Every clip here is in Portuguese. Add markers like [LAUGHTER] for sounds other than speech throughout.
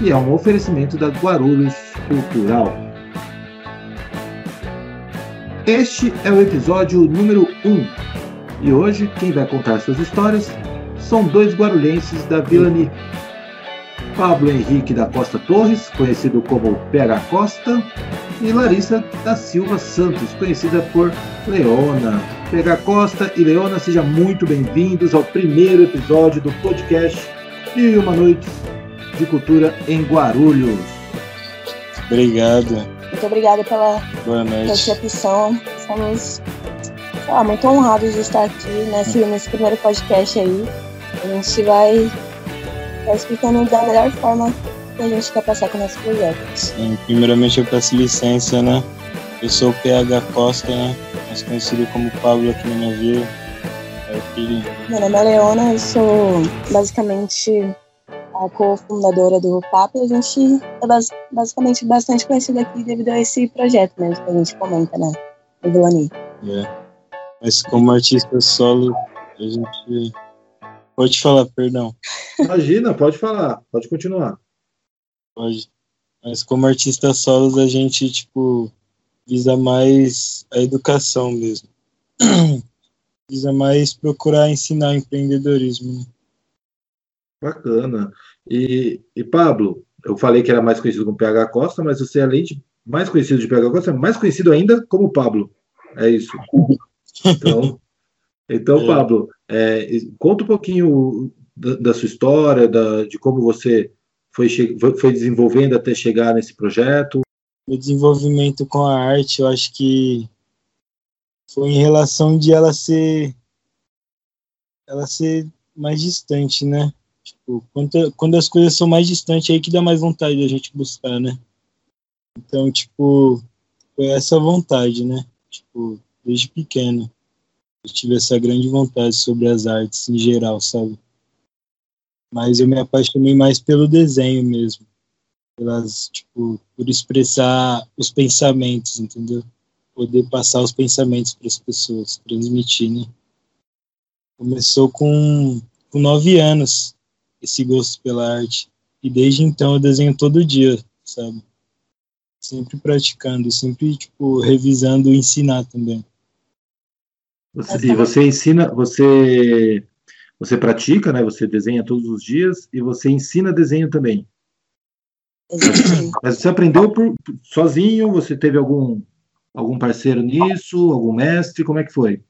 e é um oferecimento da Guarulhos Cultural. Este é o episódio número 1 e hoje quem vai contar suas histórias são dois guarulhenses da Vilani. Pablo Henrique da Costa Torres, conhecido como PH Costa, e Larissa da Silva Santos, conhecida por Leona. PH Costa e Leona, sejam muito bem-vindos ao primeiro episódio do podcast e uma noite cultura em Guarulhos. Obrigado. Muito obrigada pela Boa noite. recepção. Estamos lá, muito honrados de estar aqui nesse, nesse primeiro podcast aí. A gente vai estar explicando da melhor forma que a gente quer passar com o nosso projeto. Sim, primeiramente eu peço licença, né? Eu sou o PH Costa, né? Mais conhecido como Pablo aqui no navio. É o filho. Meu nome é Leona, eu sou basicamente a cofundadora do PAP e a gente é bas- basicamente bastante conhecida aqui devido a esse projeto mesmo que a gente comenta, né? O Vilani. É. Mas como artista solo, a gente. Pode falar, perdão. Imagina, pode falar, pode continuar. Pode. Mas como artista solos, a gente, tipo, visa mais a educação mesmo. [CLEARS THROAT] visa mais procurar ensinar empreendedorismo. Bacana. E, e Pablo, eu falei que era mais conhecido como PH Costa, mas você, além de mais conhecido de PH Costa, é mais conhecido ainda como Pablo. É isso. Então, então É. Pablo, é, conta um pouquinho da, da sua história, da- de como você foi- foi desenvolvendo até chegar nesse projeto. meu desenvolvimento com a arte, eu acho que foi em relação de ela ser ela ser mais distante, né? Tipo, quando, quando as coisas são mais distantes, é aí que dá mais vontade da gente buscar, né? Então, tipo, foi essa vontade, né? Tipo, desde pequeno. Eu tive essa grande vontade sobre as artes em geral, sabe? Mas eu me apaixonei mais pelo desenho mesmo pelas, tipo, por expressar os pensamentos, entendeu? Poder passar os pensamentos para as pessoas, transmitir, né? Começou com, com nove anos esse gosto pela arte e desde então eu desenho todo dia, sabe? Sempre praticando, sempre tipo revisando e ensinar também. Você- e você ensina, você você pratica, né? Você desenha todos os dias e você ensina desenho também. Mas você aprendeu por, sozinho? Você teve algum algum parceiro nisso? Algum mestre? Como é que foi?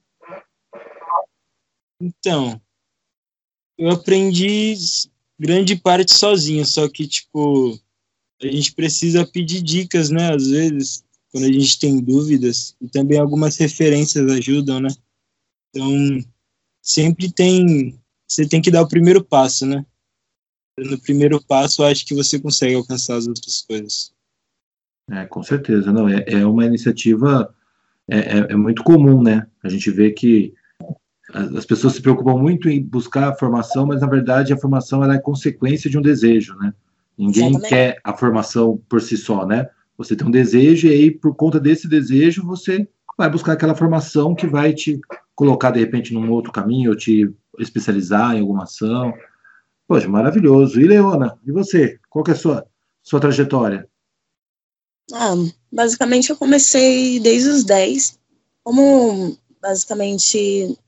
Então, eu aprendi grande parte sozinho, só que, tipo, a gente precisa pedir dicas, né? Às vezes, quando a gente tem dúvidas, e também algumas referências ajudam, né? Então, sempre tem. Você tem que dar o primeiro passo, né? No primeiro passo, acho que você consegue alcançar as outras coisas. É, com certeza, não. É, é uma iniciativa é, é, é muito comum, né? A gente vê que as as pessoas se preocupam muito em buscar a formação, mas na verdade a formação ela é consequência de um desejo, né? Ninguém Exatamente. quer a formação por si só, né? Você tem um desejo e aí por conta desse desejo você vai buscar aquela formação que vai te colocar de repente num outro caminho ou te especializar em alguma ação. Poxa, maravilhoso. E Leona, e você? Qual que é a sua sua trajetória? Ah, basicamente eu comecei desde os 10. Como basicamente,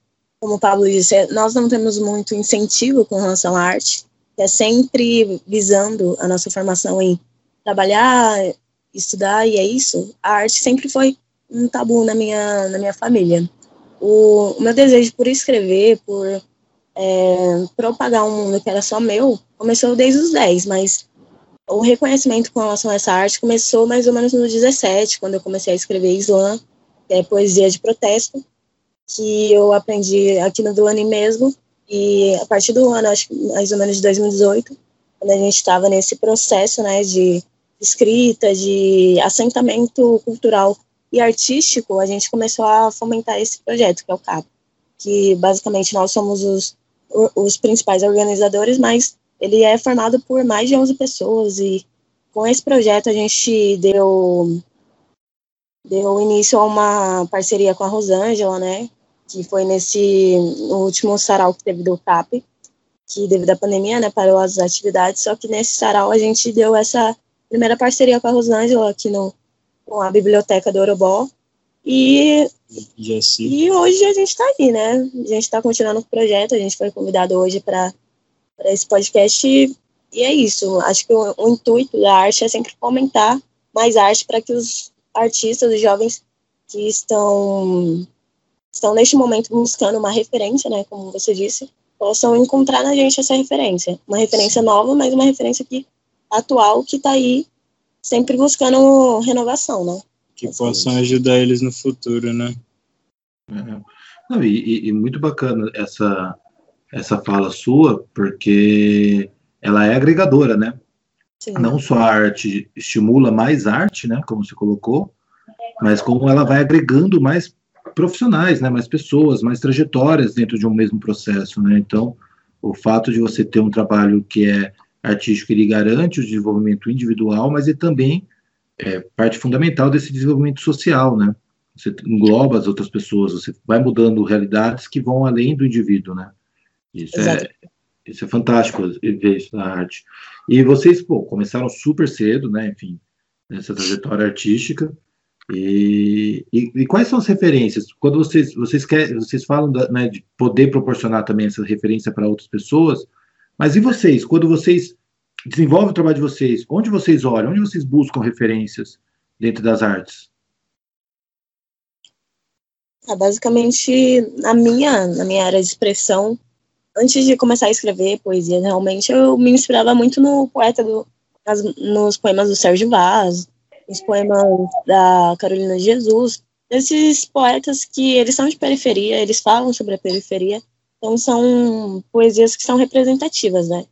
como o Pablo disse, nós não temos muito incentivo com relação à arte, é sempre visando a nossa formação em trabalhar, estudar, e é isso. A arte sempre foi um tabu na minha, na minha família. O, o meu desejo por escrever, por é, propagar um mundo que era só meu, começou desde os 10, mas o reconhecimento com relação a essa arte começou mais ou menos no 17, quando eu comecei a escrever slam, que é poesia de protesto, que eu aprendi aqui no Vilani mesmo, e a partir do ano, acho mais ou menos de 2018, quando a gente estava nesse processo, né, de escrita, de assentamento cultural e artístico, a gente começou a fomentar esse projeto, que é o CAP, que basicamente nós somos os, os principais organizadores, mas ele é formado por mais de 11 pessoas. E com esse projeto a gente deu deu início a uma parceria com a Rosângela, né, que foi nesse no último sarau que teve do CAP, que devido à pandemia, né, parou as atividades, só que nesse sarau a gente deu essa primeira parceria com a Rosângela aqui no com a biblioteca do Orobó. E, e hoje a gente está aí, né? A gente está continuando com o projeto, a gente foi convidado hoje para esse podcast e, e, é isso. Acho que o, o, intuito da arte é sempre fomentar mais arte para que os artistas, os jovens que estão, estão neste momento buscando uma referência, né? Como você disse, possam encontrar na gente essa referência. Uma referência nova, mas uma referência que, atual que está aí sempre buscando renovação, né? Que possam ajudar eles no futuro, né? É. Não, e, e, muito bacana essa, essa fala sua, porque ela é agregadora, né? Sim. Não só a arte estimula mais arte, né? Como você colocou, mas como ela vai agregando mais profissionais, né? Mais pessoas, mais trajetórias dentro de um mesmo processo, né? Então, o fato de você ter um trabalho que é artístico ele garante o desenvolvimento individual, mas ele também é parte fundamental desse desenvolvimento social, né? Você engloba as outras pessoas, você vai mudando realidades que vão além do indivíduo, né? Isso é, isso é fantástico ver isso na arte. E vocês, pô, começaram super cedo, né? Enfim, nessa trajetória artística. E, e, e, quais são as referências? Quando vocês vocês querem, vocês falam da, né, de poder proporcionar também essa referência para outras pessoas, mas e vocês, quando vocês desenvolvem o trabalho de vocês, onde vocês olham, onde vocês buscam referências dentro das artes? É, basicamente, na minha, na minha área de expressão, antes de começar a escrever poesia, realmente eu me inspirava muito no poeta do, nos poemas do Sérgio Vaz, nos poemas da Carolina Jesus, esses poetas que eles são de periferia, eles falam sobre a periferia, então, são poesias que são representativas, né?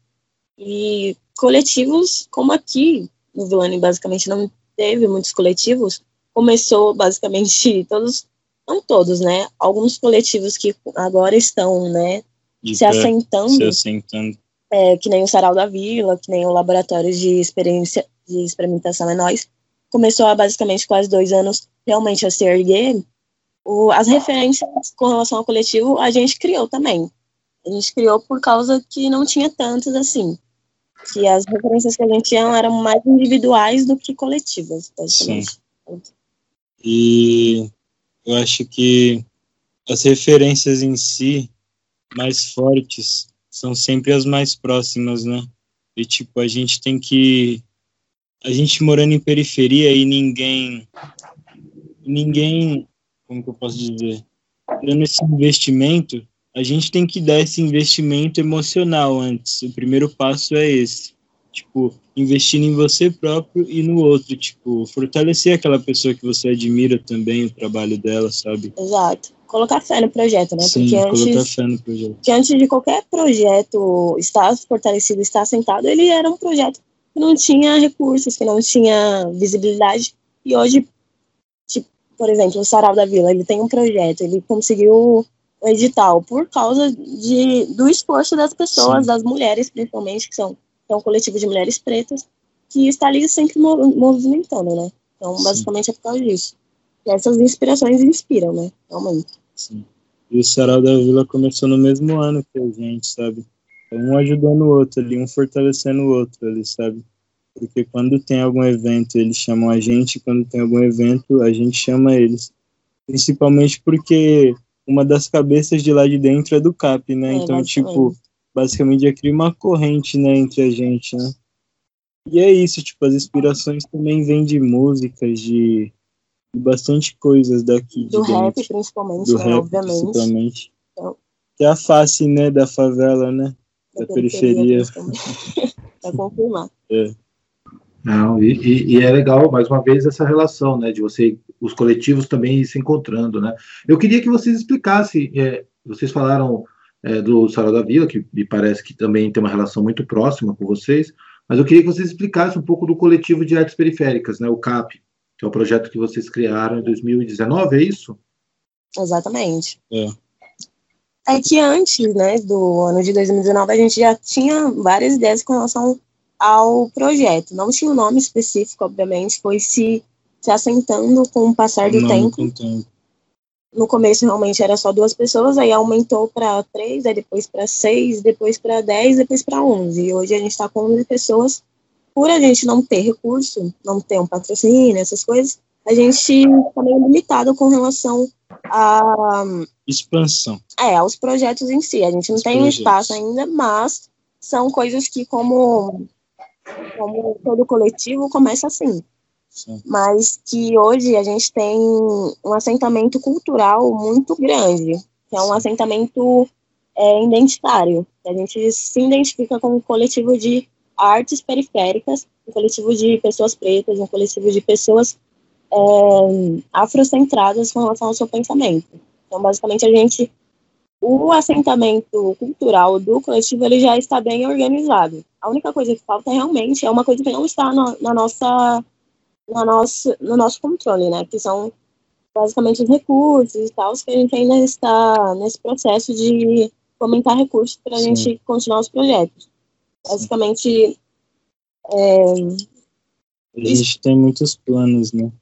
E coletivos, como aqui no Vilani, basicamente não teve muitos coletivos, começou basicamente [LAUGHS] todos, não todos, né? Alguns coletivos que agora estão, né, de se assentando. Se assentando. É, que nem o Sarau da Vila, que nem o Laboratório de Experiência de Experimentação é Nós, começou há basicamente quase dois anos realmente a se erguer o, as referências com relação ao coletivo a gente criou também. A gente criou por causa que não tinha tantas assim. Que as referências que a gente tinha eram mais individuais do que coletivas, Sim. E eu acho que as referências em si mais fortes são sempre as mais próximas, né? E tipo, a gente tem que a gente morando em periferia e ninguém ninguém como que eu posso dizer, dando esse investimento, a gente tem que dar esse investimento emocional antes. O primeiro passo é esse. Tipo, investir em você próprio e no outro, tipo, fortalecer aquela pessoa que você admira também, o trabalho dela, sabe? Exato. Colocar fé no projeto, né? Sim, Porque antes, colocar fé no projeto. Que antes de qualquer projeto estar fortalecido, estar assentado, ele era um projeto que não tinha recursos, que não tinha visibilidade. E hoje, por exemplo, o Sarau da Vila, ele tem um projeto, ele conseguiu o edital por causa de, do esforço das pessoas, Sim. das mulheres principalmente, que são, é um coletivo de mulheres pretas, que está ali sempre movimentando, né? Então, Sim. basicamente é por causa disso. E essas inspirações inspiram, né? Realmente. Sim. E o Sarau da Vila começou no mesmo ano que a gente, sabe? Um ajudando o outro ali, um fortalecendo o outro ali, sabe? porque quando tem algum evento eles chamam a gente, quando tem algum evento a gente chama eles. Principalmente porque uma das cabeças de lá de dentro é do CAP, né? É, então, tipo, basicamente já cria uma corrente, né, entre a gente, né? E é isso, tipo, as inspirações também vêm de músicas, de, de bastante coisas daqui. Do de rap, principalmente, do né, rap, obviamente. Principalmente. Então, que é a face, né, da favela, né? Da, da periferia. periferia [LAUGHS] pra confirmar. É. Não, e, e, e, é legal, mais uma vez, essa relação, né, de você, os coletivos também se encontrando, né. Eu queria que vocês explicassem, é, vocês falaram é, do Sarau da Vila, que me parece que também tem uma relação muito próxima com vocês, mas eu queria que vocês explicassem um pouco do coletivo de artes periféricas, né, o CAP, que é o projeto que vocês criaram em 2019, é isso? Exatamente. É. É que antes, né, do ano de 2019, a gente já tinha várias ideias com relação ao projeto. Não tinha um nome específico, obviamente, foi se, se assentando com o passar do tempo. tempo. No começo, realmente, era só duas pessoas, aí aumentou para três, aí depois para seis, depois para dez, depois para onze. E hoje a gente está com onze pessoas. Por a gente não ter recurso, não ter um patrocínio, essas coisas, a gente está meio limitado com relação a expansão. É, aos projetos em si. A gente não Os tem um projetos. espaço ainda, mas são coisas que, como, como todo coletivo, começa assim. Sim. Mas que hoje a gente tem um assentamento cultural muito grande, que é um assentamento é, identitário. A gente se identifica com um coletivo de artes periféricas, um coletivo de pessoas pretas, um coletivo de pessoas é, afrocentradas com relação ao seu pensamento. Então, basicamente, a gente, o assentamento cultural do coletivo, ele já está bem organizado. A única coisa que falta realmente é uma coisa que não está na, na nossa, na nossa, no nosso controle, né? Que são basicamente os recursos e tal, que a gente ainda está nesse processo de fomentar recursos para a gente continuar os projetos. Basicamente, é, A gente tem muitos planos, né?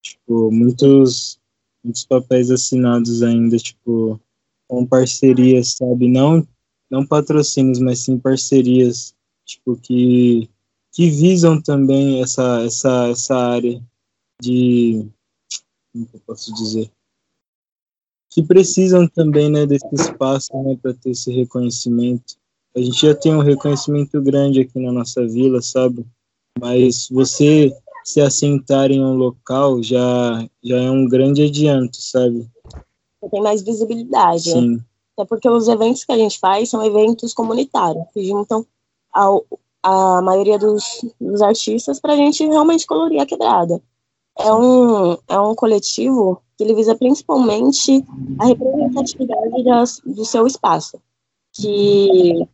Tipo, muitos, muitos papéis assinados ainda, tipo, com parcerias, sabe? Não, não patrocínios, mas sim parcerias, tipo, que, que visam também essa, essa, essa área de, como que eu posso dizer? Que precisam também, né, desse espaço, né, para ter esse reconhecimento. A gente já tem um reconhecimento grande aqui na nossa vila, sabe? Mas você se assentar em um local já, já é um grande adianto, sabe? tem mais visibilidade. né? Sim, Até porque os eventos que a gente faz são eventos comunitários, que juntam ao, a maioria dos, dos artistas para a gente realmente colorir a quebrada. É um, é um coletivo que ele visa principalmente a representatividade das, do seu espaço. Que,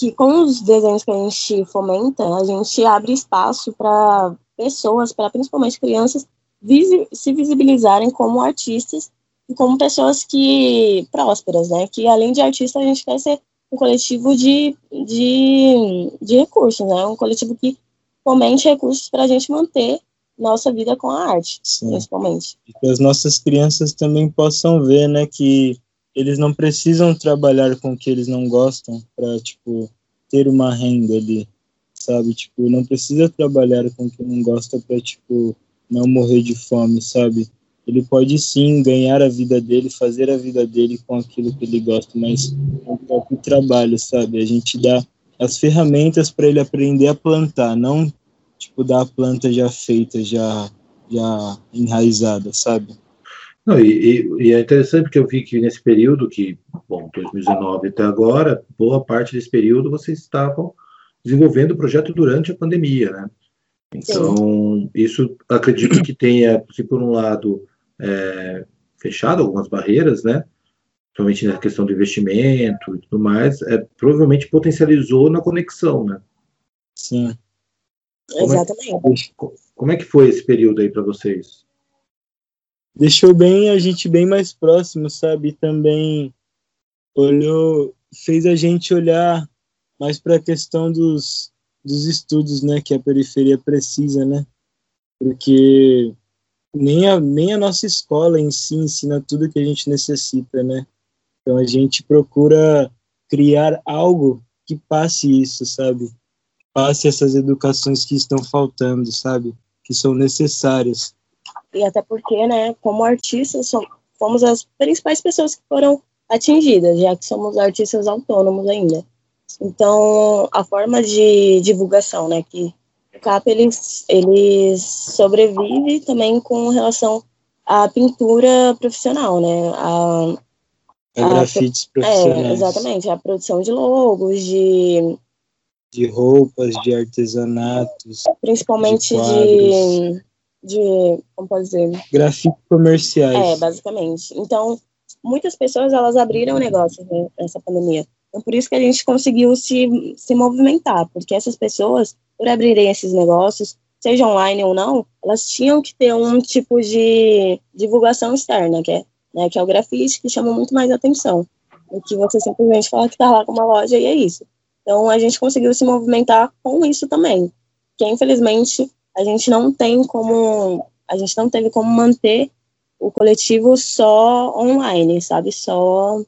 que com os desenhos que a gente fomenta, a gente abre espaço para pessoas, para principalmente crianças, visi se visibilizarem como artistas e como pessoas que prósperas, né? Que além de artista, a gente quer ser um coletivo de, de, de recursos, né? Um coletivo que fomente recursos para a gente manter nossa vida com a arte, sim. principalmente. E que as nossas crianças também possam ver, né, que eles não precisam trabalhar com o que eles não gostam para, tipo, ter uma renda ali, sabe? Tipo, não precisa trabalhar com o que não gosta para, tipo, não morrer de fome, sabe? Ele pode sim ganhar a vida dele, fazer a vida dele com aquilo que ele gosta, mas com o próprio trabalho, sabe? A gente dá as ferramentas para ele aprender a plantar, não tipo dar a planta já feita, já já enraizada, sabe? Não, e, e, e é interessante porque eu vi que nesse período, que, bom, 2019 até agora, boa parte desse período vocês estavam desenvolvendo o projeto durante a pandemia, né? Então, isso acredito que tenha, se por um lado, é, fechado algumas barreiras, né? Principalmente na questão do investimento e tudo mais, é, provavelmente potencializou na conexão, né? Sim. Como é- Exatamente. Como é que foi esse período aí para vocês? Deixou bem a gente bem mais próximo, sabe? Também olhou, fez a gente olhar mais para a questão dos, dos estudos, né? Que a periferia precisa, né? Porque nem a, nem a nossa escola em si ensina tudo que a gente necessita, né? Então a gente procura criar algo que passe isso, sabe? Passe essas educações que estão faltando, sabe? Que são necessárias. E até porque, né, como artistas, som- fomos as principais pessoas que foram atingidas, já que somos artistas autônomos ainda. Então, a forma de divulgação, né, que o CAP, ele, ele sobrevive também com relação à pintura profissional, né, a, A Ah, grafites é, profissionais. exatamente, a produção de logos, de, de roupas, de artesanatos, principalmente De de, de, como pode dizer, grafites comerciais. É, basicamente. Então, muitas pessoas elas abriram negócios né, nessa pandemia. Então, por isso que a gente conseguiu se, se movimentar, porque essas pessoas, por abrirem esses negócios, seja online ou não, elas tinham que ter um tipo de divulgação externa, que é, né, que é o grafite, que chama muito mais atenção do que você simplesmente falar que está lá com uma loja e é isso. Então, a gente conseguiu se movimentar com isso também, que infelizmente a gente não tem como, a gente não teve como manter o coletivo só online, sabe? Só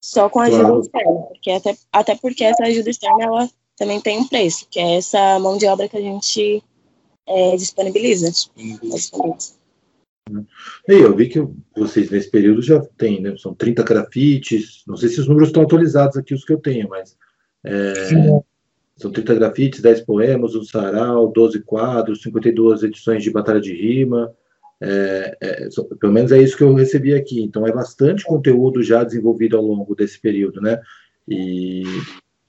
só com ajuda claro. externa, porque até, até porque essa ajuda externa ela também tem um preço, que é essa mão de obra que a gente é, disponibiliza. E eu vi que vocês nesse período já tem, né? São 30 grafites, não sei se os números estão atualizados aqui, os que eu tenho, mas é, são 30 grafites, 10 poemas, um sarau, 12 quadros, 52 edições de Batalha de Rima, é, é, pelo menos é isso que eu recebi aqui. Então é bastante conteúdo já desenvolvido ao longo desse período, né? E,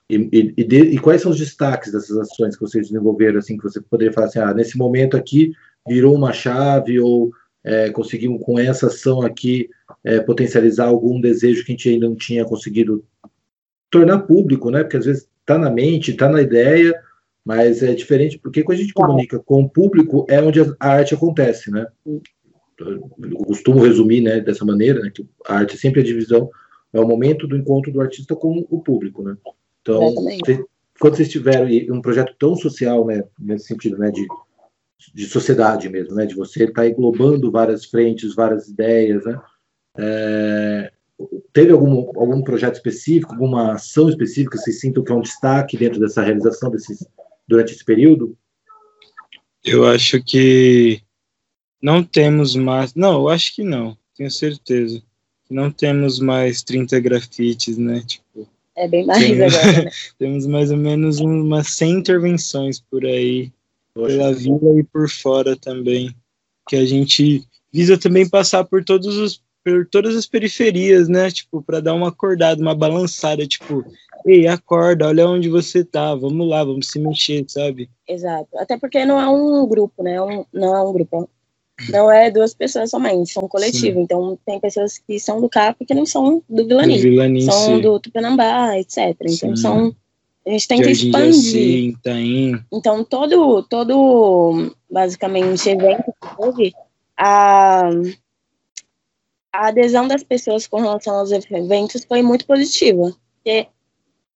e, e, de, e, quais são os destaques dessas ações que vocês desenvolveram, assim, que você poderia falar assim, ah, nesse momento aqui virou uma chave ou é, conseguimos com essa ação aqui é, potencializar algum desejo que a gente ainda não tinha conseguido tornar público, né? Porque às vezes está na mente, está na ideia, mas é diferente, porque quando a gente comunica com o público, é onde a arte acontece, né? Eu costumo resumir, né, dessa maneira, né, que a arte sempre é a divisão, é o momento do encontro do artista com o público, né? Então, cê, quando vocês tiveram um projeto tão social, né, nesse sentido, né, de, de sociedade mesmo, né, de você estar tá englobando várias frentes, várias ideias, né, é, teve algum, algum projeto específico, alguma ação específica que vocês sintam que é um destaque dentro dessa realização desses, durante esse período? Eu acho que não temos mais. Não, eu acho que não, tenho certeza. Não temos mais 30 grafites, né? Tipo, é bem mais temos, agora. Né? [LAUGHS] temos mais ou menos umas 100 intervenções por aí, Poxa, pela vila e por fora também. Que a gente visa também passar por todos os por todas as periferias, né? Tipo, para dar uma acordada, uma balançada, tipo, ei, acorda, olha onde você tá, vamos lá, vamos se mexer, sabe? Exato. Até porque não é um grupo, né? Um, não é um grupo. Não é duas pessoas somente, são um coletivo. Sim. Então, tem pessoas que são do CAP que não são do Vilani. Do Vilani são sim. do Tupanambá, etc. Então, sim. são. A gente tem que expandir. Itaim. Então, todo, todo, basicamente, evento que houve, a a adesão das pessoas com relação aos eventos foi muito positiva. Porque,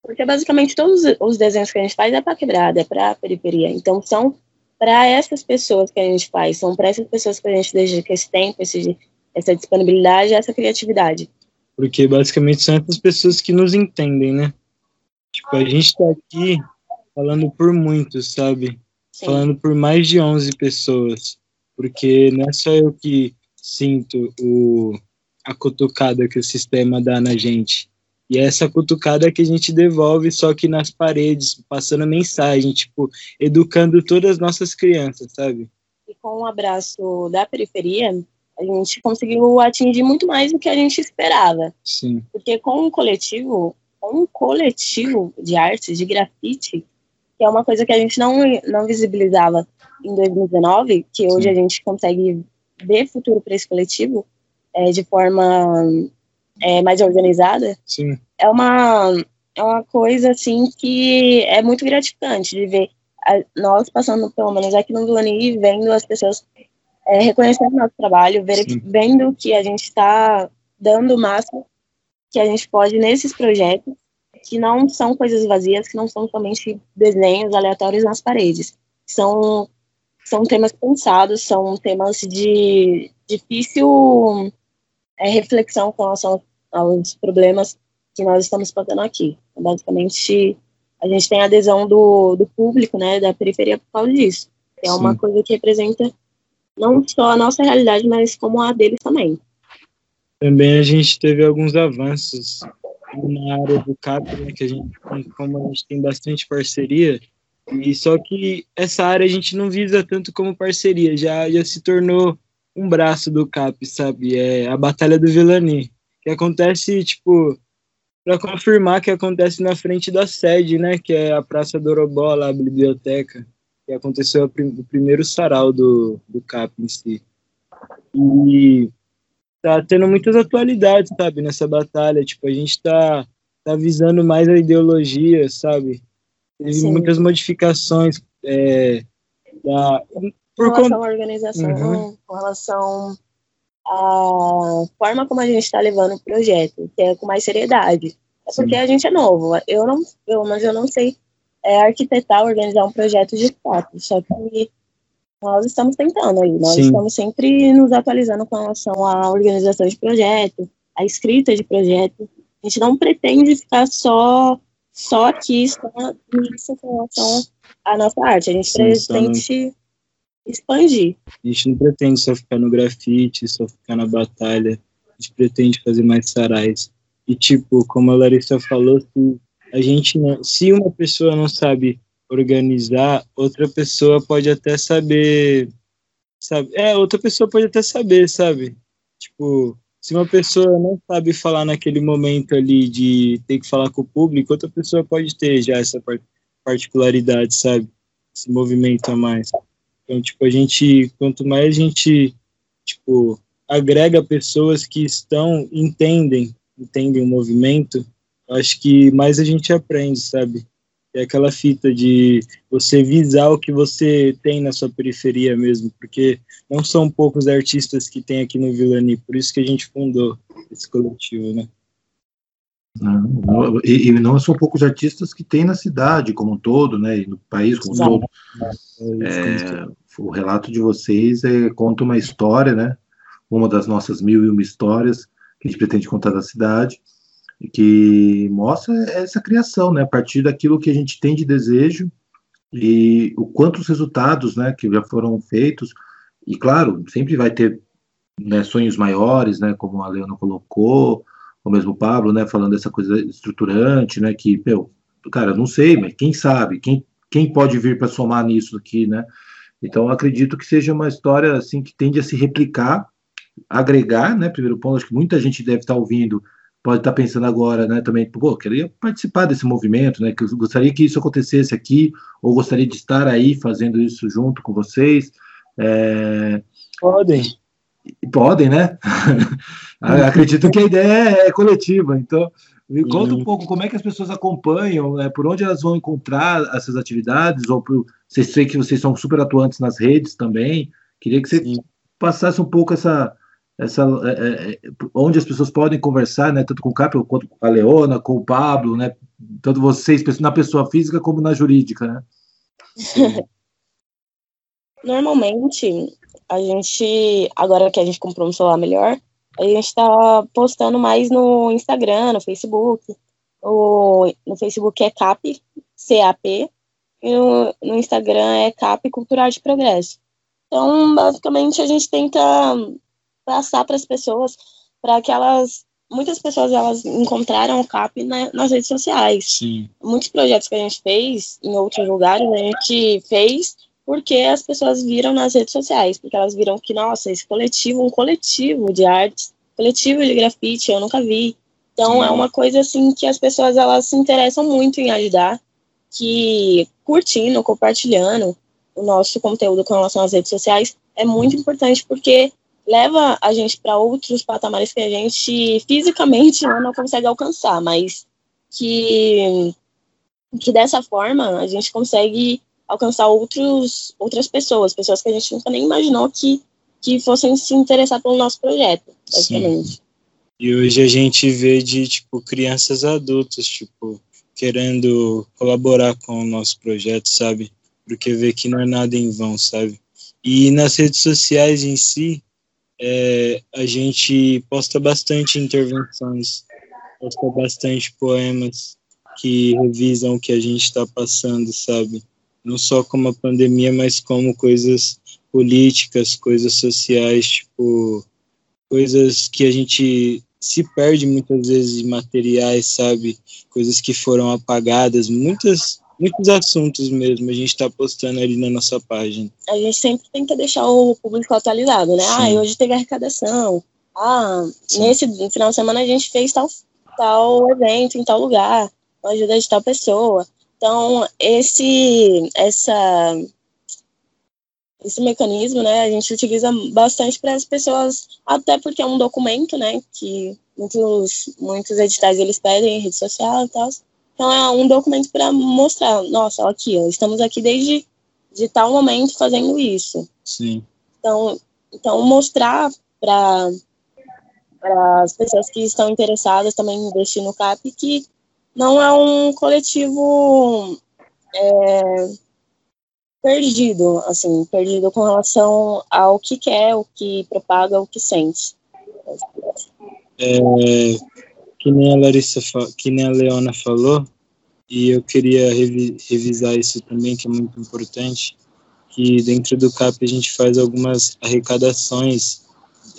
porque basicamente todos os desenhos que a gente faz é para quebrada, é para periferia. Então são para essas pessoas que a gente faz, são para essas pessoas que a gente dedica esse tempo, esse, essa disponibilidade, essa criatividade. Porque basicamente são essas pessoas que nos entendem, né? Tipo, a gente está aqui falando por muitos, sabe? Sim. Falando por mais de 11 pessoas. Porque não é só eu que sinto o, a cutucada que o sistema dá na gente. E é essa cutucada que a gente devolve só que nas paredes, passando mensagem, tipo, educando todas as nossas crianças, sabe? E com o abraço da periferia, a gente conseguiu atingir muito mais do que a gente esperava. Sim. Porque com um coletivo, um coletivo de arte, de grafite, que é uma coisa que a gente não, não visibilizava em 2019, que hoje Sim. a gente consegue ver futuro para esse coletivo é, de forma é, mais organizada, Sim. é uma é uma coisa assim que é muito gratificante de ver a, nós passando pelo menos aqui no Vilani vendo as pessoas é, reconhecendo nosso trabalho, ver, vendo que a gente está dando o máximo que a gente pode nesses projetos que não são coisas vazias, que não são somente desenhos aleatórios nas paredes. São são temas pensados, são temas de difícil é, reflexão com relação aos problemas que nós estamos passando aqui. Então, basicamente, a gente tem a adesão do, do público, né, da periferia por causa disso. É Sim. uma coisa que representa não só a nossa realidade, mas como a deles também. Também a gente teve alguns avanços na área do CAP, né, que a gente, como a gente tem bastante parceria, e só que essa área a gente não visa tanto como parceria, já, já se tornou um braço do CAP, sabe? É a Batalha do Vilani, que acontece, tipo, para confirmar que acontece na frente da sede, né? Que é a Praça do Orobó, lá, a biblioteca, que aconteceu o primeiro sarau do, do CAP em si. E tá tendo muitas atualidades, sabe, nessa batalha. Tipo, a gente tá, tá visando mais a ideologia, sabe? Teve Sim. muitas modificações é, da, por com relação à organização, uhum. com relação à forma como a gente está levando o projeto, que é com mais seriedade. É porque Sim. a gente é novo. Eu não, eu, mas eu não sei é, arquitetar, organizar um projeto de fato. Só que nós estamos tentando aí. Nós Sim. estamos sempre nos atualizando com relação à organização de projeto, à escrita de projeto. A gente não pretende ficar só só aqui só nisso com relação à nossa arte. A gente Sim, pretende expandir. A gente não pretende só ficar no grafite, só ficar na batalha. A gente pretende fazer mais sarais. E, tipo, como a Larissa falou, se a gente não, se uma pessoa não sabe organizar, outra pessoa pode até saber, sabe? É, outra pessoa pode até saber, sabe? Tipo, se uma pessoa não sabe falar naquele momento ali de ter que falar com o público, outra pessoa pode ter já essa particularidade, sabe? Esse movimento a mais. Então, tipo, a gente, quanto mais a gente, tipo, agrega pessoas que estão, entendem entendem o movimento, acho que mais a gente aprende, sabe? É aquela fita de você visar o que você tem na sua periferia mesmo, porque não são poucos artistas que tem aqui no Vilani, por isso que a gente fundou esse coletivo, né? Não, e, e, não são poucos artistas que tem na cidade como um todo, né, e no país como um todo. É, o relato de vocês é, conta uma história, né, uma das nossas mil e uma histórias, que a gente pretende contar da cidade, que mostra essa criação, né, a partir daquilo que a gente tem de desejo e o quantos resultados, né, que já foram feitos, e claro, sempre vai ter né, sonhos maiores, né, como a Leona colocou, o mesmo Pablo, né, falando dessa coisa estruturante, né, que, meu, cara, não sei, mas quem sabe, quem, quem pode vir para somar nisso aqui, né, então acredito que seja uma história, assim, que tende a se replicar agregar, né? Primeiro ponto, acho que muita gente deve estar ouvindo, pode estar pensando agora, né? Também, pô, queria participar desse movimento, né? Que eu gostaria que isso acontecesse aqui, ou gostaria de estar aí fazendo isso junto com vocês. É... Podem. Podem, né? [LAUGHS] Acredito que a ideia é coletiva, então. Me conta um pouco como é que as pessoas acompanham, né, por onde elas vão encontrar essas atividades, ou por, vocês sei que vocês são super atuantes nas redes também. Queria que você Sim. passasse um pouco essa, essa, é, é, é, onde as pessoas podem conversar, né, tanto com o Capel quanto com a Leona, com o Pablo, né, tanto vocês na pessoa física como na jurídica, né? [LAUGHS] Normalmente, a gente, agora que a gente comprou um celular melhor, a gente está postando mais no Instagram, no Facebook. O, no Facebook é CAP, CAP, e no, no Instagram é CAP Cultural de Progresso. Então, basicamente, a gente tenta passar para as pessoas, para que elas muitas pessoas elas encontraram o CAP na, nas redes sociais. Sim. Muitos projetos que a gente fez em outros lugares, a gente fez porque as pessoas viram nas redes sociais, porque elas viram que, nossa, esse coletivo, um coletivo de artes, coletivo de grafite, eu nunca vi. Então Sim. é uma coisa assim que as pessoas elas se interessam muito em ajudar, que curtindo, compartilhando o nosso conteúdo com relação às redes sociais é muito importante porque leva a gente para outros patamares que a gente fisicamente né, não consegue alcançar, mas que, que dessa forma a gente consegue alcançar outros, outras pessoas, pessoas que a gente nunca nem imaginou que, que fossem se interessar pelo nosso projeto, basicamente. E hoje a gente vê de, tipo, crianças adultas, tipo, querendo colaborar com o nosso projeto, sabe? Porque vê que não é nada em vão, sabe? E nas redes sociais em si, é, a gente posta bastante intervenções, posta bastante poemas que revisam o que a gente está passando, sabe? Não só como a pandemia, mas como coisas políticas, coisas sociais, tipo, coisas que a gente se perde muitas vezes em materiais, sabe? Coisas que foram apagadas, muitas muitos assuntos mesmo a gente está postando ali na nossa página. A gente sempre tenta deixar o público atualizado, né? Ah, hoje teve arrecadação. Ah, Sim. nesse final de semana a gente fez tal, tal evento em tal lugar, com a ajuda de tal pessoa. Então, esse, essa, esse mecanismo, né, a gente utiliza bastante para as pessoas, até porque é um documento, né, que muitos, muitos editais eles pedem em rede social e tal. Então é um documento para mostrar, nossa, aqui, ó, estamos aqui desde de tal momento fazendo isso. Sim. Então, então mostrar para para as pessoas que estão interessadas também em investir no CAP que não é um coletivo é, perdido, assim, perdido com relação ao que quer, o que propaga, o que sente. É, que nem a Larissa, que nem a Leona falou, e eu queria revi revisar isso também, que é muito importante, que dentro do CAP a gente faz algumas arrecadações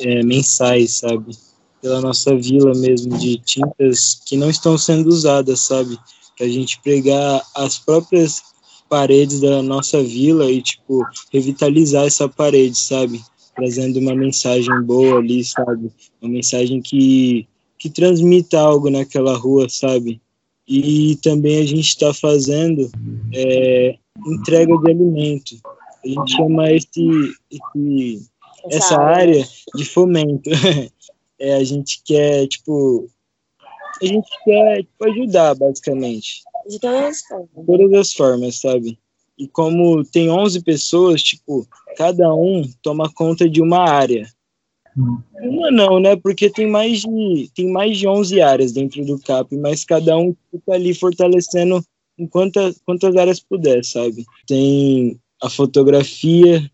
é, mensais, sabe? Pela nossa vila mesmo, de tintas que não estão sendo usadas, sabe? Que a gente pregar as próprias paredes da nossa vila e, tipo, revitalizar essa parede, sabe? Trazendo uma mensagem boa ali, sabe? Uma mensagem que, que transmita algo naquela rua, sabe? E também a gente está fazendo é, entrega de alimento. A gente chama esse, esse essa área de fomento. [LAUGHS] é, a gente quer, tipo, a gente quer tipo, ajudar, basicamente. De todas as formas. Todas as formas, sabe? E como tem 11 pessoas, tipo, cada um toma conta de uma área. Uma não, né? Porque tem mais de tem mais de 11 áreas dentro do CAP, mas cada um fica ali fortalecendo em quantas, quantas áreas puder, sabe? Tem a fotografia,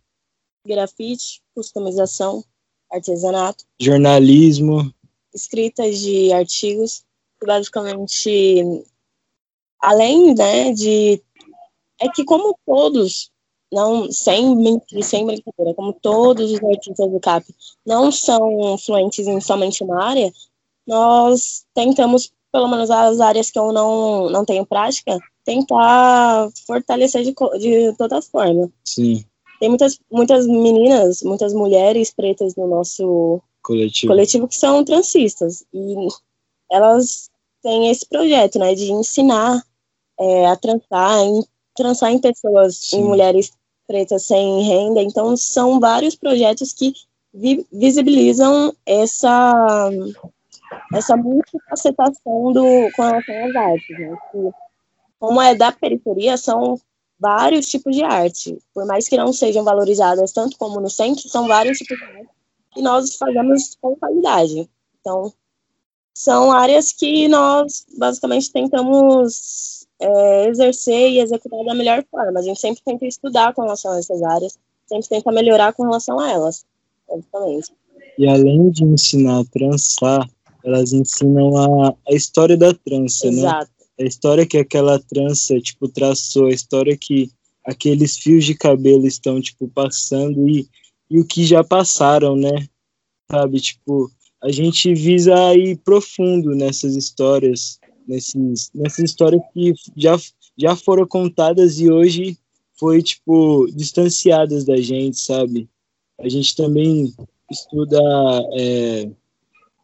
grafite, customização, artesanato, jornalismo, escritas de artigos, basicamente além né, de. É que, como todos, não sem mentir, sem brincadeira, como todos os artistas do CAP não são fluentes em somente uma área, nós tentamos, pelo menos as áreas que eu não, não tenho prática, tentar fortalecer de, de toda forma. Sim. Tem muitas, muitas meninas, muitas mulheres pretas no nosso coletivo, coletivo que são transistas. E elas têm esse projeto, né, de ensinar é, a transar, em, transar em pessoas, Sim. em mulheres pretas sem renda. Então, são vários projetos que vi, visibilizam essa, essa multifacetação do, com relação às artes. Né? Que, como é da periferia, são vários tipos de arte. Por mais que não sejam valorizadas tanto como no centro, são vários tipos de arte e nós fazemos com qualidade. Então, são áreas que nós basicamente tentamos é, exercer e executar da melhor forma. A gente sempre tenta estudar com relação a essas áreas, sempre tenta melhorar com relação a elas, basicamente. E além de ensinar a trançar, elas ensinam a, a história da trança, né? Exato. né? A história que aquela trança, tipo, traçou, a história que aqueles fios de cabelo estão, tipo, passando e, e o que já passaram, né? Sabe, tipo, a gente visa ir profundo nessas histórias, nesses, nessas histórias que já, já foram contadas e hoje foi, tipo, distanciadas da gente, sabe? A gente também estuda... É,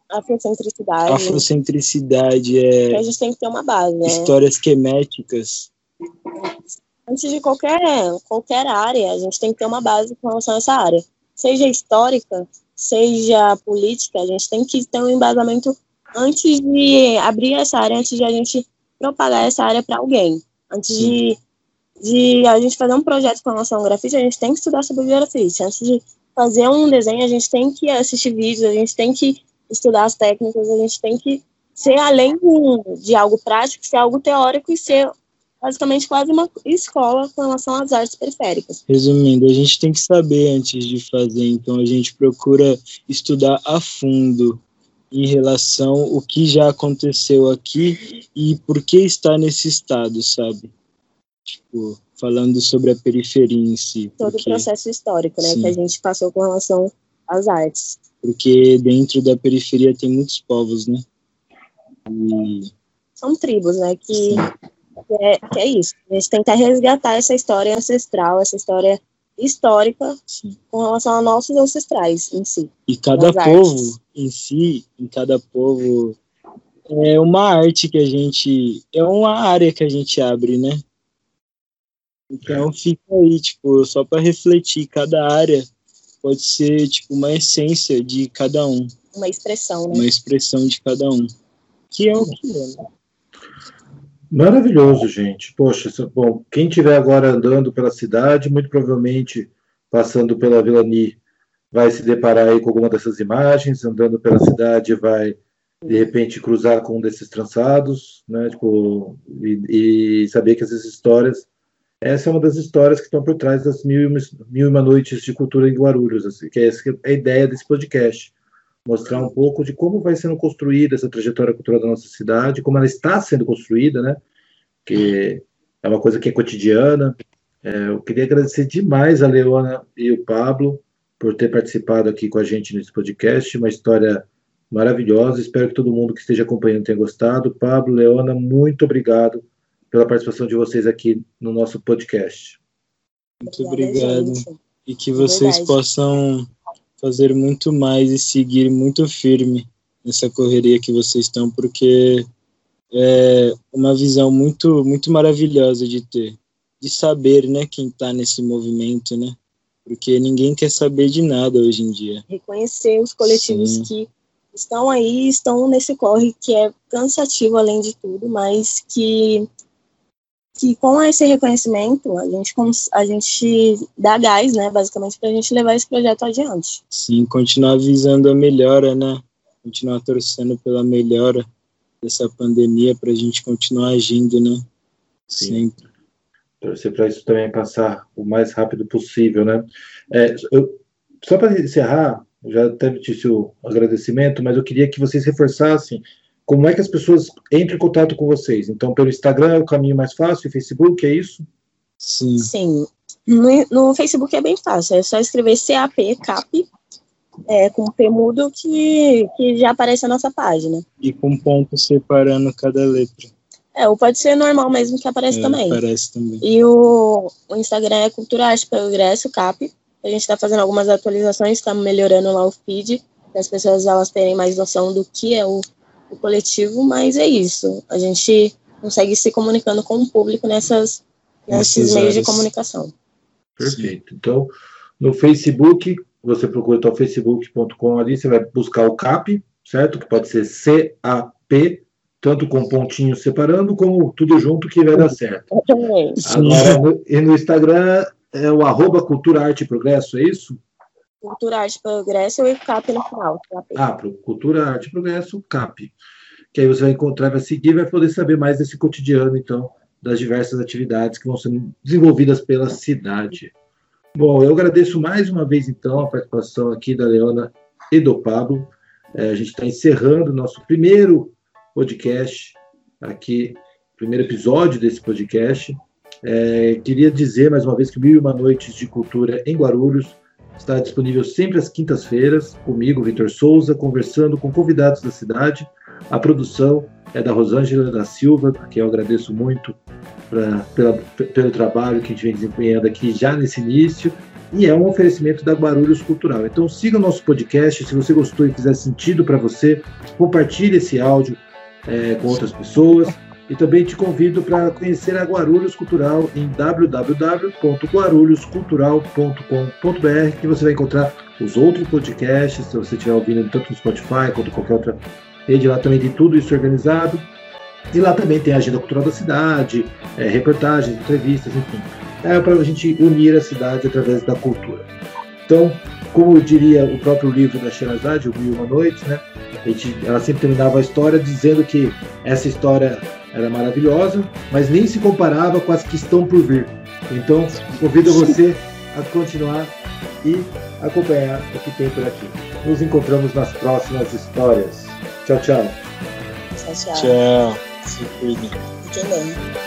afrocentricidade. Afrocentricidade, é... a gente tem que ter uma base, né? Histórias queméticas. Antes de qualquer, qualquer área, a gente tem que ter uma base com relação a essa área. Seja histórica, seja política, a gente tem que ter um embasamento antes de abrir essa área, antes de a gente propagar essa área para alguém. Antes de, de a gente fazer um projeto com relação ao grafite, a gente tem que estudar sobre grafite. Antes de fazer um desenho, a gente tem que assistir vídeos, a gente tem que estudar as técnicas, a gente tem que ser além de algo prático, ser algo teórico e ser basicamente quase uma escola com relação às artes periféricas. Resumindo, a gente tem que saber antes de fazer, então a gente procura estudar a fundo em relação ao que já aconteceu aqui e por que está nesse estado, sabe? Tipo, falando sobre a periferia em si. Todo porque... o processo histórico, né, Sim. que a gente passou com relação às artes. Porque dentro da periferia tem muitos povos, né? E... São tribos, né, que, que, é, que é isso. A gente tenta resgatar essa história ancestral, essa história histórica com relação a nossos ancestrais em si. E cada povo artes. em si, em cada povo, é uma arte que a gente, é uma área que a gente abre, né? Então fica aí, tipo, só para refletir, cada área pode ser tipo uma essência de cada um. Uma expressão, né? Uma expressão de cada um. Que é o que é. Né? Maravilhoso, gente. Poxa, bom, quem estiver agora andando pela cidade, muito provavelmente passando pela Vila Ni, vai se deparar aí com alguma dessas imagens, andando pela cidade, vai de repente cruzar com um desses trançados, né? Tipo, e, e saber que essas histórias essa é uma das histórias que estão por trás das mil e uma, mil e uma noites de cultura em Guarulhos, assim, que é é a ideia desse podcast. Mostrar um pouco de como vai sendo construída essa trajetória cultural da nossa cidade, como ela está sendo construída, né? Que é uma coisa que é cotidiana. É, eu queria agradecer demais a Leona e o Pablo por ter participado aqui com a gente nesse podcast. Uma história maravilhosa. Espero que todo mundo que esteja acompanhando tenha gostado. Pablo, Leona, muito obrigado pela participação de vocês aqui no nosso podcast. Muito obrigado. E que vocês possam fazer muito mais e seguir muito firme nessa correria que vocês estão, porque é uma visão muito muito maravilhosa de ter, de saber, né, quem está nesse movimento, né? Porque ninguém quer saber de nada hoje em dia. Reconhecer os coletivos Sim. que estão aí, estão nesse corre que é cansativo além de tudo, mas que que com esse reconhecimento a gente, a gente dá gás, né, basicamente, para a gente levar esse projeto adiante. Sim, continuar visando a melhora, né, continuar torcendo pela melhora dessa pandemia para a gente continuar agindo, né, Sim. sempre. Torcer para isso também passar o mais rápido possível, né. É, eu, só para encerrar, já até disse o agradecimento, mas eu queria que vocês reforçassem como é que as pessoas entram em contato com vocês? Então, pelo Instagram é o caminho mais fácil, Facebook, é isso? Sim. Sim. No, no Facebook é bem fácil, é só escrever CAP, CAP, é, com P mudo, que, que já aparece a nossa página. E com ponto separando cada letra. É, ou pode ser normal mesmo que aparece é, também. Aparece também. E o, o Instagram é Cultura Arte Progresso, CAP. A gente está fazendo algumas atualizações, estamos melhorando lá o feed, para as pessoas elas terem mais noção do que é o o coletivo, mas é isso. A gente consegue se comunicando com o público nessas, nesses meios de comunicação. Perfeito. Então, no Facebook, você procura então facebook.com ali, você vai buscar o CAP, certo? Que pode ser C-A-P, tanto com pontinhos separando, como tudo junto que vai dar certo. Agora, no, e no Instagram é o arroba Cultura Arte e Progresso, é isso? Cultura, Arte Progresso e CAP no final. CAP. Ah, Cultura, Arte Progresso, CAP. Que aí você vai encontrar, vai seguir, vai poder saber mais desse cotidiano, então, das diversas atividades que vão sendo desenvolvidas pela cidade. Bom, eu agradeço mais uma vez, então, a participação aqui da Leona e do Pablo. É, a gente está encerrando o nosso primeiro podcast aqui, primeiro episódio desse podcast. É, queria dizer mais uma vez que Mil e Uma Noites de Cultura em Guarulhos Está disponível sempre às quintas-feiras, comigo, Vitor Souza, conversando com convidados da cidade. A produção é da Rosângela da Silva, que eu agradeço muito pra, pela, pelo trabalho que a gente vem desempenhando aqui já nesse início. E é um oferecimento da Guarulhos Cultural. Então siga o nosso podcast. Se você gostou e fizer sentido para você, compartilhe esse áudio é, com outras pessoas. E também te convido para conhecer a Guarulhos Cultural em www.guarulhoscultural.com.br, que você vai encontrar os outros podcasts, se você estiver ouvindo tanto no Spotify quanto qualquer outra rede, lá também tem tudo isso organizado. E lá também tem a agenda cultural da cidade, é, reportagens, entrevistas, enfim. É para a gente unir a cidade através da cultura. Então, como diria o próprio livro da Sherazade, O Mil Uma Noites, né? Gente, ela sempre terminava a história dizendo que essa história era maravilhosa, mas nem se comparava com as que estão por vir. Então, convido você a continuar e acompanhar o que tem por aqui. Nos encontramos nas próximas histórias. Tchau, tchau. Tchau, tchau. Tchau. Se cuide. Fiquem bem.